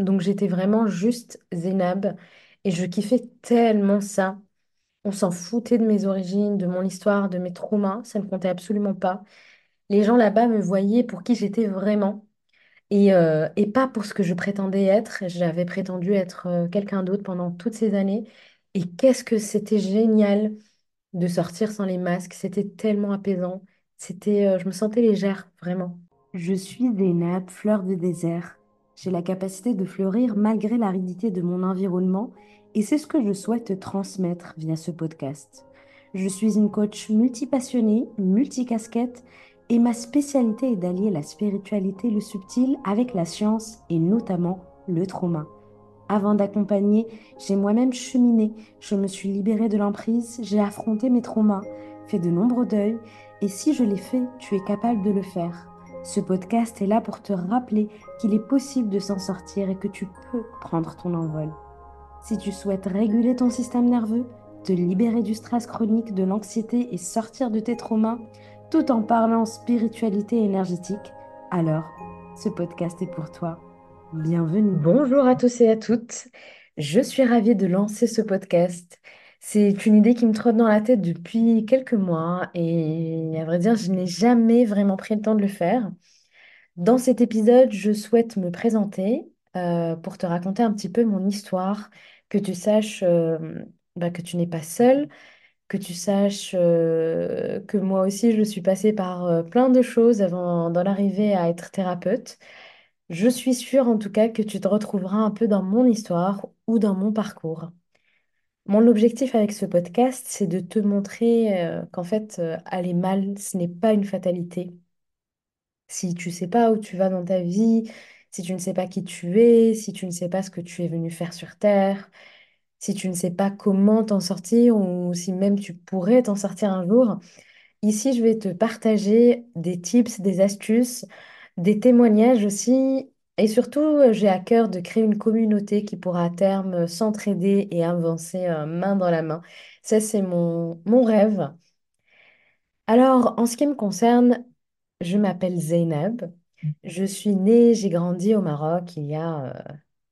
Donc j'étais vraiment juste Zénab et je kiffais tellement ça. On s'en foutait de mes origines, de mon histoire, de mes traumas, ça ne comptait absolument pas. Les gens là-bas me voyaient pour qui j'étais vraiment et, euh, et pas pour ce que je prétendais être. J'avais prétendu être euh, quelqu'un d'autre pendant toutes ces années. Et qu'est-ce que c'était génial de sortir sans les masques. C'était tellement apaisant. C'était, euh, je me sentais légère, vraiment. Je suis nappes, fleurs de désert. J'ai la capacité de fleurir malgré l'aridité de mon environnement et c'est ce que je souhaite te transmettre via ce podcast. Je suis une coach multipassionnée, multicasquette et ma spécialité est d'allier la spiritualité, le subtil avec la science et notamment le trauma. Avant d'accompagner, j'ai moi-même cheminé, je me suis libérée de l'emprise, j'ai affronté mes traumas, fait de nombreux deuils, et si je l'ai fait, tu es capable de le faire. Ce podcast est là pour te rappeler qu'il est possible de s'en sortir et que tu peux prendre ton envol. Si tu souhaites réguler ton système nerveux, te libérer du stress chronique, de l'anxiété et sortir de tes traumas, tout en parlant spiritualité énergétique, alors ce podcast est pour toi. Bienvenue. Bonjour à tous et à toutes. Je suis ravie de lancer ce podcast. C'est une idée qui me trotte dans la tête depuis quelques mois et à vrai dire, je n'ai jamais vraiment pris le temps de le faire. Dans cet épisode, je souhaite me présenter euh, pour te raconter un petit peu mon histoire, que tu saches euh, bah, que tu n'es pas seule, que tu saches euh, que moi aussi, je suis passée par plein de choses avant d'en arriver à être thérapeute. Je suis sûre en tout cas que tu te retrouveras un peu dans mon histoire ou dans mon parcours. Mon objectif avec ce podcast, c'est de te montrer euh, qu'en fait, euh, aller mal, ce n'est pas une fatalité. Si tu sais pas où tu vas dans ta vie, si tu ne sais pas qui tu es, si tu ne sais pas ce que tu es venu faire sur Terre, si tu ne sais pas comment t'en sortir ou si même tu pourrais t'en sortir un jour, ici, je vais te partager des tips, des astuces, des témoignages aussi. Et surtout, euh, j'ai à cœur de créer une communauté qui pourra à terme euh, s'entraider et avancer euh, main dans la main. Ça, c'est mon, mon rêve. Alors, en ce qui me concerne, je m'appelle Zeynep. Je suis née, j'ai grandi au Maroc il y a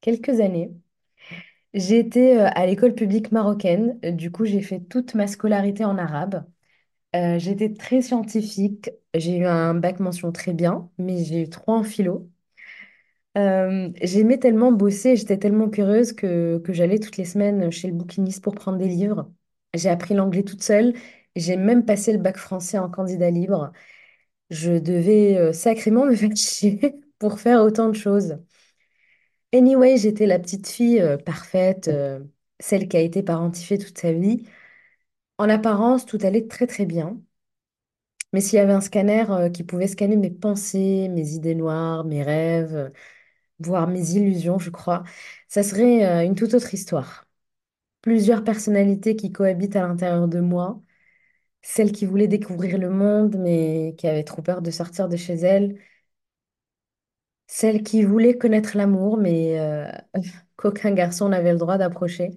quelques années. J'ai été à l'école publique marocaine. Du coup, j'ai fait toute ma scolarité en arabe. J'étais très scientifique. J'ai eu un bac mention très bien, mais j'ai eu trois en philo. Euh, j'aimais tellement bosser, j'étais tellement curieuse que, j'allais toutes les semaines chez le bouquiniste pour prendre des livres. J'ai appris l'anglais toute seule. J'ai même passé le bac français en candidat libre. Je devais euh, sacrément me faire chier pour faire autant de choses. Anyway, j'étais la petite fille euh, parfaite, celle qui a été parentifiée toute sa vie. En apparence, tout allait très très bien. Mais s'il y avait un scanner qui pouvait scanner mes pensées, mes idées noires, mes rêves, voire mes illusions, je crois, ça serait euh, une toute autre histoire. Plusieurs personnalités qui cohabitent à l'intérieur de moi, celle qui voulait découvrir le monde mais qui avait trop peur de sortir de chez elle, celle qui voulait connaître l'amour mais euh, qu'aucun garçon n'avait le droit d'approcher.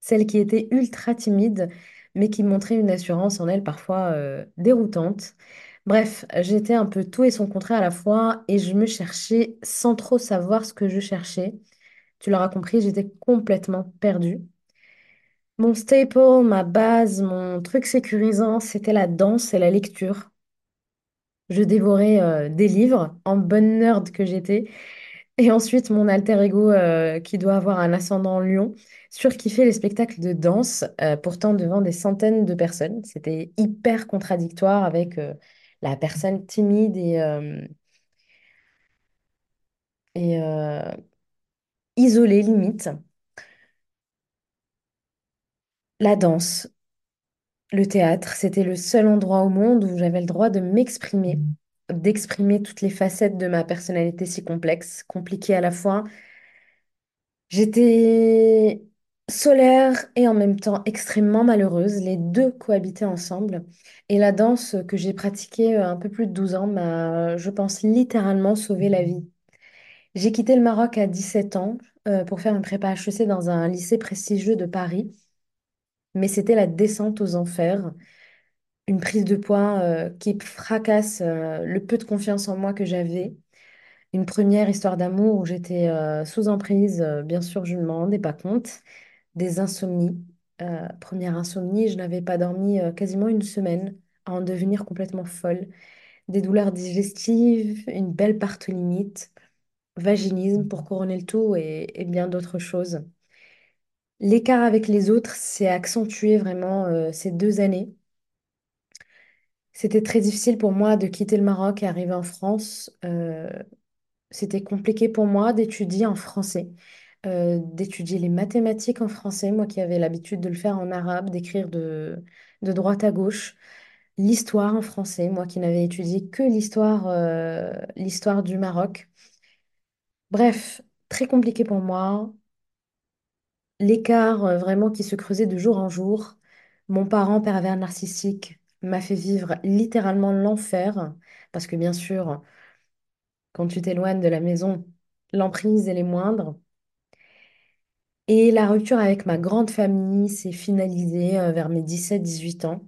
Celle qui était ultra timide, mais qui montrait une assurance en elle parfois euh, déroutante. Bref, j'étais un peu tout et son contraire à la fois, et je me cherchais sans trop savoir ce que je cherchais. Tu l'auras compris, j'étais complètement perdue. Mon staple, ma base, mon truc sécurisant, c'était la danse et la lecture. Je dévorais euh, des livres, en bonne nerd que j'étais. Et ensuite, mon alter ego, euh, qui doit avoir un ascendant en lion, surkiffait les spectacles de danse, euh, pourtant devant des centaines de personnes. C'était hyper contradictoire avec la personne timide et, euh, euh, isolée limite. La danse, le théâtre, c'était le seul endroit au monde où j'avais le droit de m'exprimer, d'exprimer toutes les facettes de ma personnalité si complexe, compliquée à la fois J'étais solaire et en même temps extrêmement malheureuse. Les deux cohabitaient ensemble. Et la danse que j'ai pratiquée euh, un peu plus de 12 ans m'a, je pense, littéralement sauvé la vie. J'ai quitté le Maroc à 17 ans euh, pour faire une prépa HEC dans un lycée prestigieux de Paris. Mais c'était la descente aux enfers, une prise de poids euh, qui fracasse le peu de confiance en moi que j'avais. Une première histoire d'amour où j'étais sous emprise, bien sûr, je ne m'en rendais pas compte. Des insomnies. Euh, première insomnie, je n'avais pas dormi euh, quasiment une semaine à en devenir complètement folle. Des douleurs digestives, une belle partout-limite, vaginisme pour couronner le tout et, bien d'autres choses. L'écart avec les autres s'est accentué vraiment euh, ces deux années. C'était très difficile pour moi de quitter le Maroc et arriver en France. C'était compliqué pour moi d'étudier en français, euh, d'étudier les mathématiques en français, moi qui avais l'habitude de le faire en arabe, d'écrire de, de droite à gauche, l'histoire en français, moi qui n'avais étudié que l'histoire euh, l'histoire du Maroc. Bref, très compliqué pour moi. L'écart euh, vraiment qui se creusait de jour en jour. Mon parent pervers narcissique m'a fait vivre littéralement l'enfer, parce que bien sûr, quand tu t'éloignes de la maison, l'emprise, elle est moindre. Et la rupture avec ma grande famille s'est finalisée euh, vers mes dix-sept, dix-huit ans.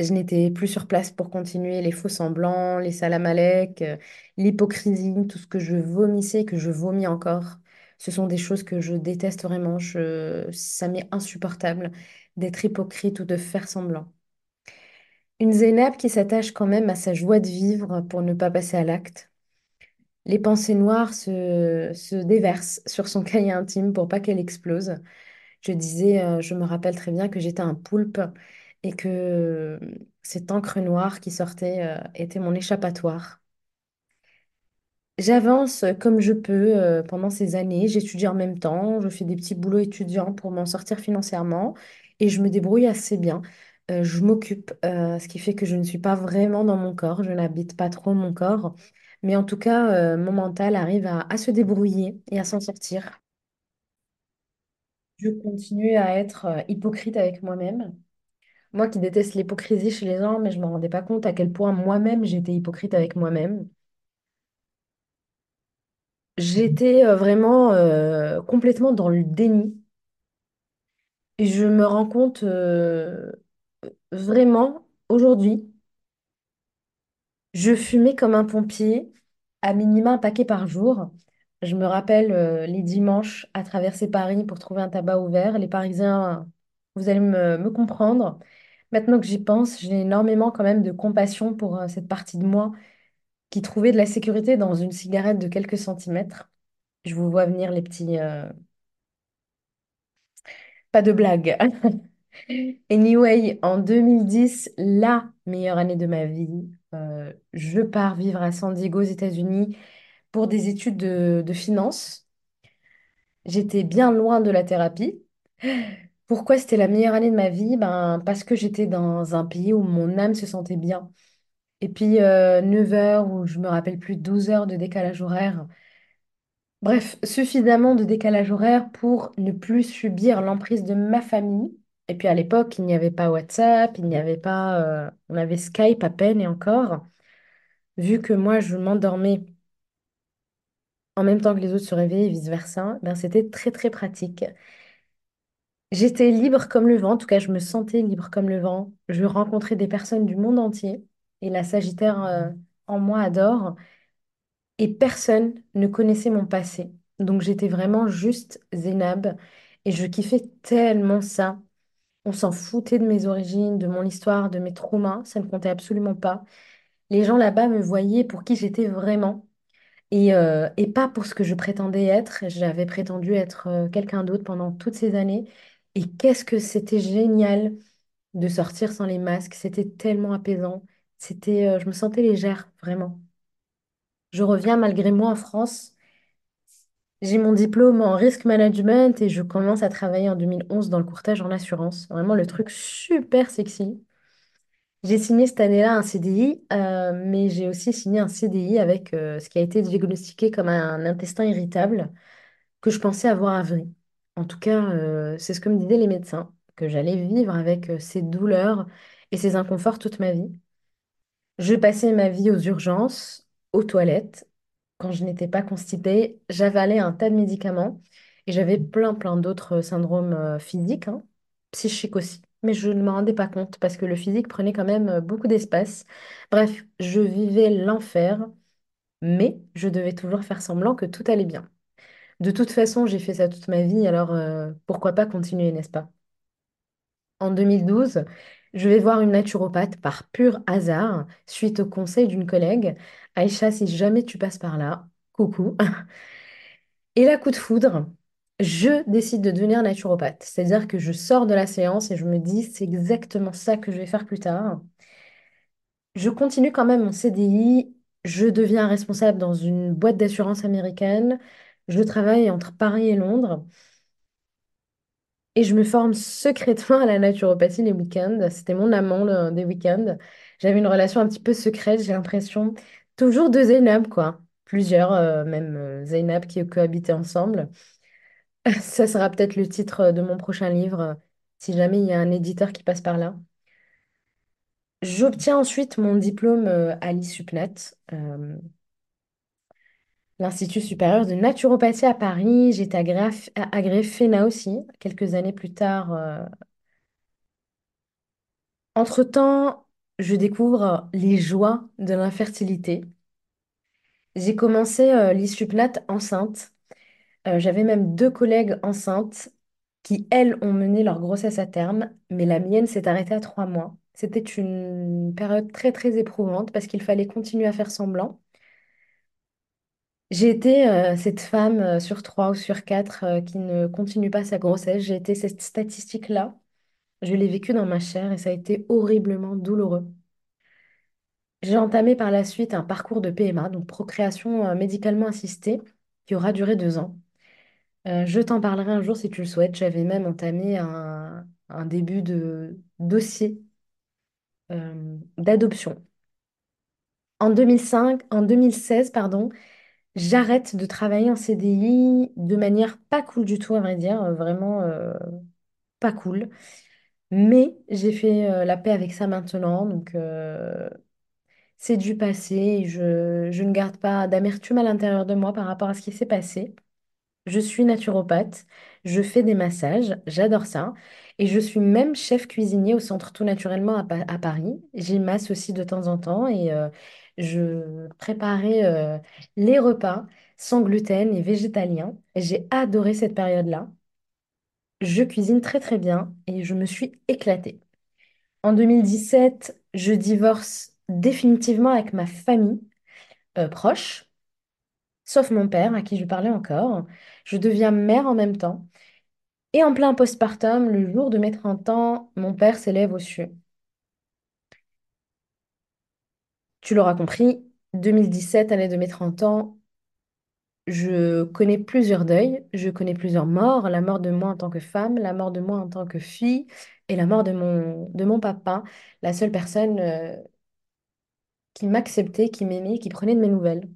Je n'étais plus sur place pour continuer les faux semblants, les salam-alek, euh, l'hypocrisie, tout ce que je vomissais, que je vomis encore. Ce sont des choses que je déteste vraiment. Je... Ça m'est insupportable d'être hypocrite ou de faire semblant. Une Zénab qui s'attache quand même à sa joie de vivre pour ne pas passer à l'acte. Les pensées noires se, se déversent sur son cahier intime pour pas qu'elle explose. Je disais, euh, je me rappelle très bien que j'étais un poulpe et que euh, cette encre noire qui sortait euh, était mon échappatoire. J'avance comme je peux pendant ces années, j'étudie en même temps, je fais des petits boulots étudiants pour m'en sortir financièrement et je me débrouille assez bien. Je m'occupe, ce qui fait que je ne suis pas vraiment dans mon corps, je n'habite pas trop mon corps, mais en tout cas, euh, mon mental arrive à, se débrouiller et à s'en sortir. Je continue à être euh, hypocrite avec moi-même. Moi qui déteste l'hypocrisie chez les gens, mais je ne me rendais pas compte à quel point moi-même j'étais hypocrite avec moi-même. J'étais euh, vraiment complètement dans le déni. Et je me rends compte vraiment aujourd'hui, je fumais comme un pompier, à minima un paquet par jour. Je me rappelle euh, les dimanches à traverser Paris pour trouver un tabac ouvert. Les Parisiens, vous allez me, comprendre. Maintenant que j'y pense, j'ai énormément quand même de compassion pour euh, cette partie de moi qui trouvait de la sécurité dans une cigarette de quelques centimètres. Je vous vois venir les petits... euh, Pas de blague. Anyway, en 2010, la meilleure année de ma vie, euh, je pars vivre à San Diego, aux États-Unis, pour des études de, de finance. J'étais bien loin de la thérapie. Pourquoi c'était la meilleure année de ma vie? Ben, parce que j'étais dans un pays où mon âme se sentait bien. Et puis, euh, 9 heures, ou je me rappelle plus, 12 heures de décalage horaire. Bref, suffisamment de décalage horaire pour ne plus subir l'emprise de ma famille. Et puis à l'époque, il n'y avait pas WhatsApp, il n'y avait pas... euh, on avait Skype à peine et encore. Vu que moi, je m'endormais en même temps que les autres se réveillaient et vice-versa, ben c'était très très pratique. J'étais libre comme le vent, en tout cas, je me sentais libre comme le vent. Je rencontrais des personnes du monde entier et la Sagittaire euh, en moi adore. et personne ne connaissait mon passé. Donc j'étais vraiment juste Zénab et je kiffais tellement ça. On s'en foutait de mes origines, de mon histoire, de mes traumas, ça ne comptait absolument pas. Les gens là-bas me voyaient pour qui j'étais vraiment et, euh, et pas pour ce que je prétendais être. J'avais prétendu être euh, quelqu'un d'autre pendant toutes ces années. Et qu'est-ce que c'était génial de sortir sans les masques. C'était tellement apaisant. C'était, euh, je me sentais légère, vraiment. Je reviens malgré moi en France. J'ai mon diplôme en risk management et je commence à travailler en 2011 dans le courtage en assurance. Vraiment le truc super sexy. J'ai signé cette année-là un CDI, euh, mais j'ai aussi signé un CDI avec euh, ce qui a été diagnostiqué comme un intestin irritable que je pensais avoir avril. En tout cas, euh, c'est ce que me disaient les médecins, que j'allais vivre avec ces douleurs et ces inconforts toute ma vie. Je passais ma vie aux urgences, aux toilettes. Quand je n'étais pas constipée, j'avalais un tas de médicaments et j'avais plein, plein d'autres syndromes euh, physiques, hein, psychiques aussi. Mais je ne me rendais pas compte parce que le physique prenait quand même euh, beaucoup d'espace. Bref, je vivais l'enfer mais je devais toujours faire semblant que tout allait bien. De toute façon, j'ai fait ça toute ma vie, alors euh, pourquoi pas continuer, n'est-ce pas? En 2012, je vais voir une naturopathe par pur hasard, suite au conseil d'une collègue. Aïcha, si jamais tu passes par là, coucou. Et là, coup de foudre, je décide de devenir naturopathe. C'est-à-dire que je sors de la séance et je me dis, c'est exactement ça que je vais faire plus tard. Je continue quand même mon CDI. Je deviens responsable dans une boîte d'assurance américaine. Je travaille entre Paris et Londres. Et je me forme secrètement à la naturopathie les week-ends. C'était mon amant des week-ends. J'avais une relation un petit peu secrète, j'ai l'impression. Toujours deux Zainab, quoi. Plusieurs, euh, même euh, Zainab qui cohabitaient ensemble. Ça sera peut-être le titre de mon prochain livre, euh, si jamais il y a un éditeur qui passe par là. J'obtiens ensuite mon diplôme euh, à l'ISUPNAT, euh, l'Institut supérieur de naturopathie à Paris. J'ai été agré- agréée FENA aussi, quelques années plus tard. euh, Entre-temps, je découvre les joies de l'infertilité. J'ai commencé euh, l'ISUPNAT enceinte. Euh, j'avais même deux collègues enceintes qui, elles, ont mené leur grossesse à terme, mais la mienne s'est arrêtée à trois mois. C'était une période très, très éprouvante parce qu'il fallait continuer à faire semblant. J'ai été euh, cette femme euh, sur trois ou sur quatre euh, qui ne continue pas sa grossesse. J'ai été cette statistique-là. Je l'ai vécue dans ma chair et ça a été horriblement douloureux. J'ai entamé par la suite un parcours de PMA, donc procréation médicalement assistée, qui aura duré deux ans. Je t'en parlerai un jour si tu le souhaites. J'avais même entamé un, début de dossier d'adoption. En 2005, en 2016, pardon, j'arrête de travailler en CDI de manière pas cool du tout, à vrai dire, euh, vraiment euh, pas cool. Mais j'ai fait euh, la paix avec ça maintenant, donc c'est du passé. Je, je ne garde pas d'amertume à l'intérieur de moi par rapport à ce qui s'est passé. Je suis naturopathe, je fais des massages, j'adore ça. Et je suis même chef cuisinier au centre Tout Naturellement à, Pa- à Paris. J'y masse aussi de temps en temps et je préparais euh, les repas sans gluten et végétaliens. J'ai adoré cette période-là. Je cuisine très très bien et je me suis éclatée. En 2017, je divorce définitivement avec ma famille euh, proche, sauf mon père à qui je parlais encore. Je deviens mère en même temps. Et en plein postpartum, le jour de mes 30 ans, mon père s'élève aux cieux. Tu l'auras compris, 2017, année de mes 30 ans, je connais plusieurs deuils, je connais plusieurs morts, la mort de moi en tant que femme, la mort de moi en tant que fille et la mort de mon, papa, la seule personne euh, qui m'acceptait, qui m'aimait, qui prenait de mes nouvelles.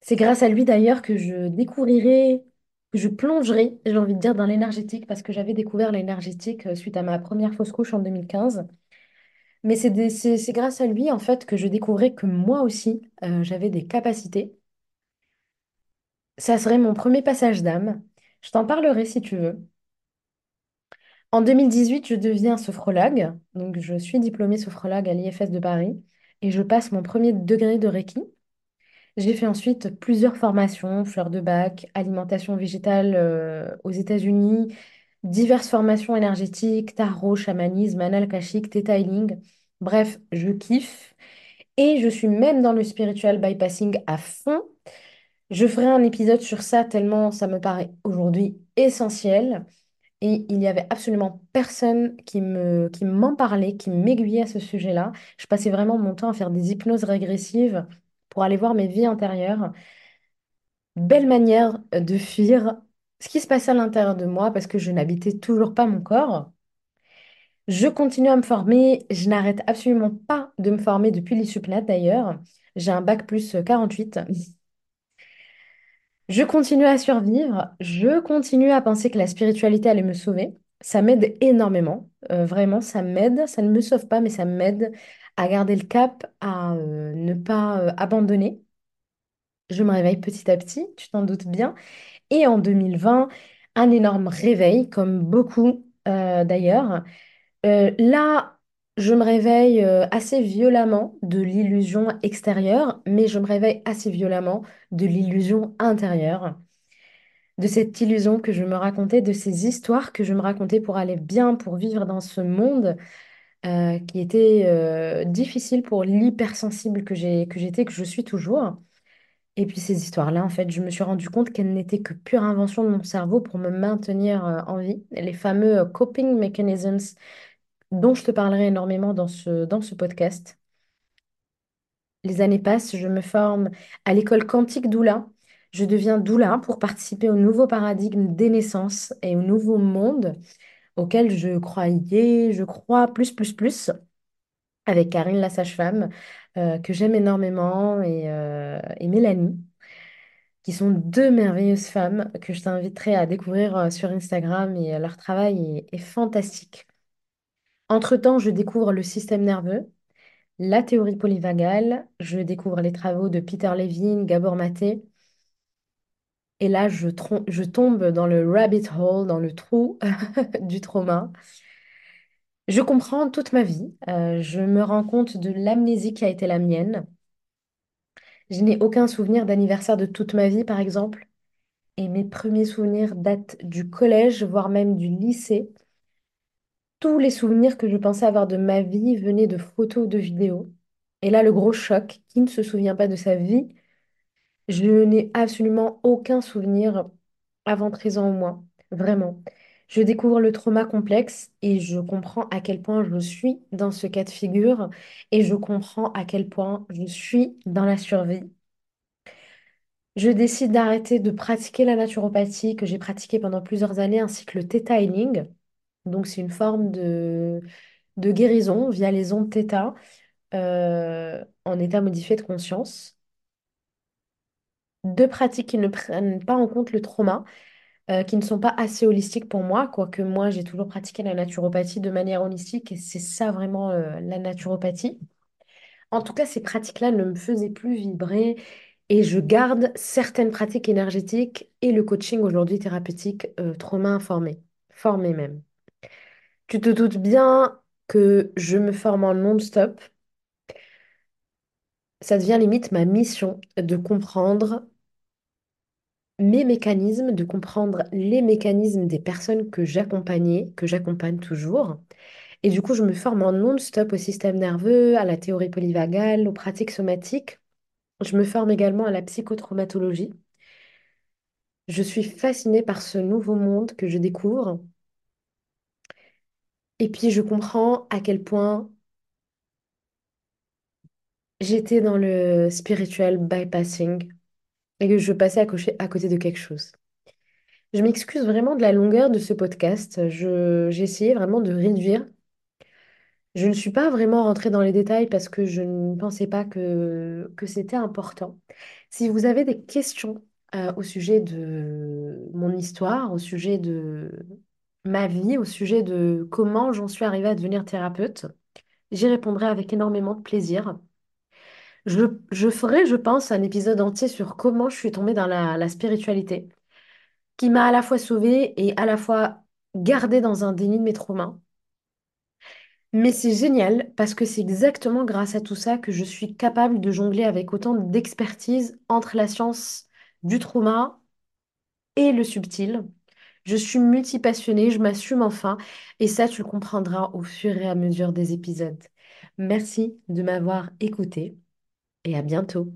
C'est grâce à lui d'ailleurs que je découvrirai, que je plongerai, j'ai envie de dire, dans l'énergétique, parce que j'avais découvert l'énergétique euh, suite à ma première fausse couche en 2015. Mais c'est c'est c'est grâce à lui, en fait, que je découvrais que moi aussi, euh, j'avais des capacités. Ça serait mon premier passage d'âme. Je t'en parlerai si tu veux. En 2018, je deviens sophrologue. Donc, je suis diplômée sophrologue à l'IFS de Paris et je passe mon premier degré de Reiki. J'ai fait ensuite plusieurs formations, fleurs de bac, alimentation végétale euh, aux États-Unis, diverses formations énergétiques, tarot, chamanisme, anal kashique. Bref, je kiffe. Et je suis même dans le spiritual bypassing à fond. Je ferai un épisode sur ça tellement ça me paraît aujourd'hui essentiel. Et il n'y avait absolument personne qui me, qui m'en parlait, qui m'aiguillait à ce sujet-là. Je passais vraiment mon temps à faire des hypnoses régressives pour aller voir mes vies antérieures. Belle manière de fuir ce qui se passait à l'intérieur de moi parce que je n'habitais toujours pas mon corps. Je continue à me former. Je n'arrête absolument pas de me former depuis l'ISUPNAT d'ailleurs. J'ai un bac plus 48. Je continue à survivre, je continue à penser que la spiritualité allait me sauver. Ça m'aide énormément, Euh, vraiment, ça m'aide. Ça ne me sauve pas, mais ça m'aide à garder le cap, à euh, ne pas euh, abandonner. Je me réveille petit à petit, tu t'en doutes bien. Et en 2020, un énorme réveil, comme beaucoup euh, d'ailleurs. Euh, là, Je me réveille euh, assez violemment de l'illusion extérieure, mais je me réveille assez violemment de l'illusion intérieure, de cette illusion que je me racontais, de ces histoires que je me racontais pour aller bien, pour vivre dans ce monde qui était difficile pour l'hypersensible que j'ai, que j'étais, que je suis toujours. Et puis ces histoires-là, en fait, je me suis rendu compte qu'elles n'étaient que pure invention de mon cerveau pour me maintenir euh, en vie. Les fameux euh, coping mechanisms dont je te parlerai énormément dans ce, dans ce podcast. Les années passent, je me forme à l'école quantique doula. Je deviens doula pour participer au nouveau paradigme des naissances et au nouveau monde auquel je croyais, je crois plus, plus, plus, avec Karine la sage-femme, euh, que j'aime énormément, et, euh, et Mélanie, qui sont deux merveilleuses femmes que je t'inviterai à découvrir euh, sur Instagram, et leur travail est fantastique. Entre-temps, je découvre le système nerveux, la théorie polyvagale, je découvre les travaux de Peter Levine, Gabor Maté, et là, je tombe dans le rabbit hole, dans le trou du trauma. Je comprends toute ma vie, euh, je me rends compte de l'amnésie qui a été la mienne. Je n'ai aucun souvenir d'anniversaire de toute ma vie, par exemple, et mes premiers souvenirs datent du collège, voire même du lycée. Tous les souvenirs que je pensais avoir de ma vie venaient de photos ou de vidéos. Et là, le gros choc, qui ne se souvient pas de sa vie Je n'ai absolument aucun souvenir avant 13 ans au moins, vraiment. Je découvre le trauma complexe et je comprends à quel point je suis dans ce cas de figure et je comprends à quel point je suis dans la survie. Je décide d'arrêter de pratiquer la naturopathie que j'ai pratiquée pendant plusieurs années ainsi que le Theta Healing. Donc c'est une forme de, guérison via les ondes Theta euh, en état modifié de conscience. Deux pratiques qui ne prennent pas en compte le trauma euh, qui ne sont pas assez holistiques pour moi, quoique moi j'ai toujours pratiqué la naturopathie de manière holistique et c'est ça vraiment euh, la naturopathie. En tout cas, ces pratiques-là ne me faisaient plus vibrer et je garde certaines pratiques énergétiques et le coaching aujourd'hui thérapeutique euh, trauma informé, formé même. Tu te doutes bien que je me forme en non-stop. Ça devient limite ma mission de comprendre mes mécanismes, de comprendre les mécanismes des personnes que j'accompagnais, que j'accompagne toujours. Et du coup, je me forme en non-stop au système nerveux, à la théorie polyvagale, aux pratiques somatiques. Je me forme également à la psychotraumatologie. Je suis fascinée par ce nouveau monde que je découvre. Et puis, je comprends à quel point j'étais dans le spiritual bypassing et que je passais à, côté de quelque chose. Je m'excuse vraiment de la longueur de ce podcast. J'ai essayé vraiment de réduire Je ne suis pas vraiment rentrée dans les détails parce que je ne pensais pas que, que c'était important. Si vous avez des questions euh, au sujet de mon histoire, au sujet de ma vie, au sujet de comment j'en suis arrivée à devenir thérapeute, j'y répondrai avec énormément de plaisir. Je, ferai, je pense, un épisode entier sur comment je suis tombée dans la, la spiritualité, qui m'a à la fois sauvée et à la fois gardée dans un déni de mes traumas. Mais c'est génial parce que c'est exactement grâce à tout ça que je suis capable de jongler avec autant d'expertise entre la science du trauma et le subtil. Je suis multipassionnée, je m'assume enfin et ça, tu le comprendras au fur et à mesure des épisodes. Merci de m'avoir écouté et à bientôt.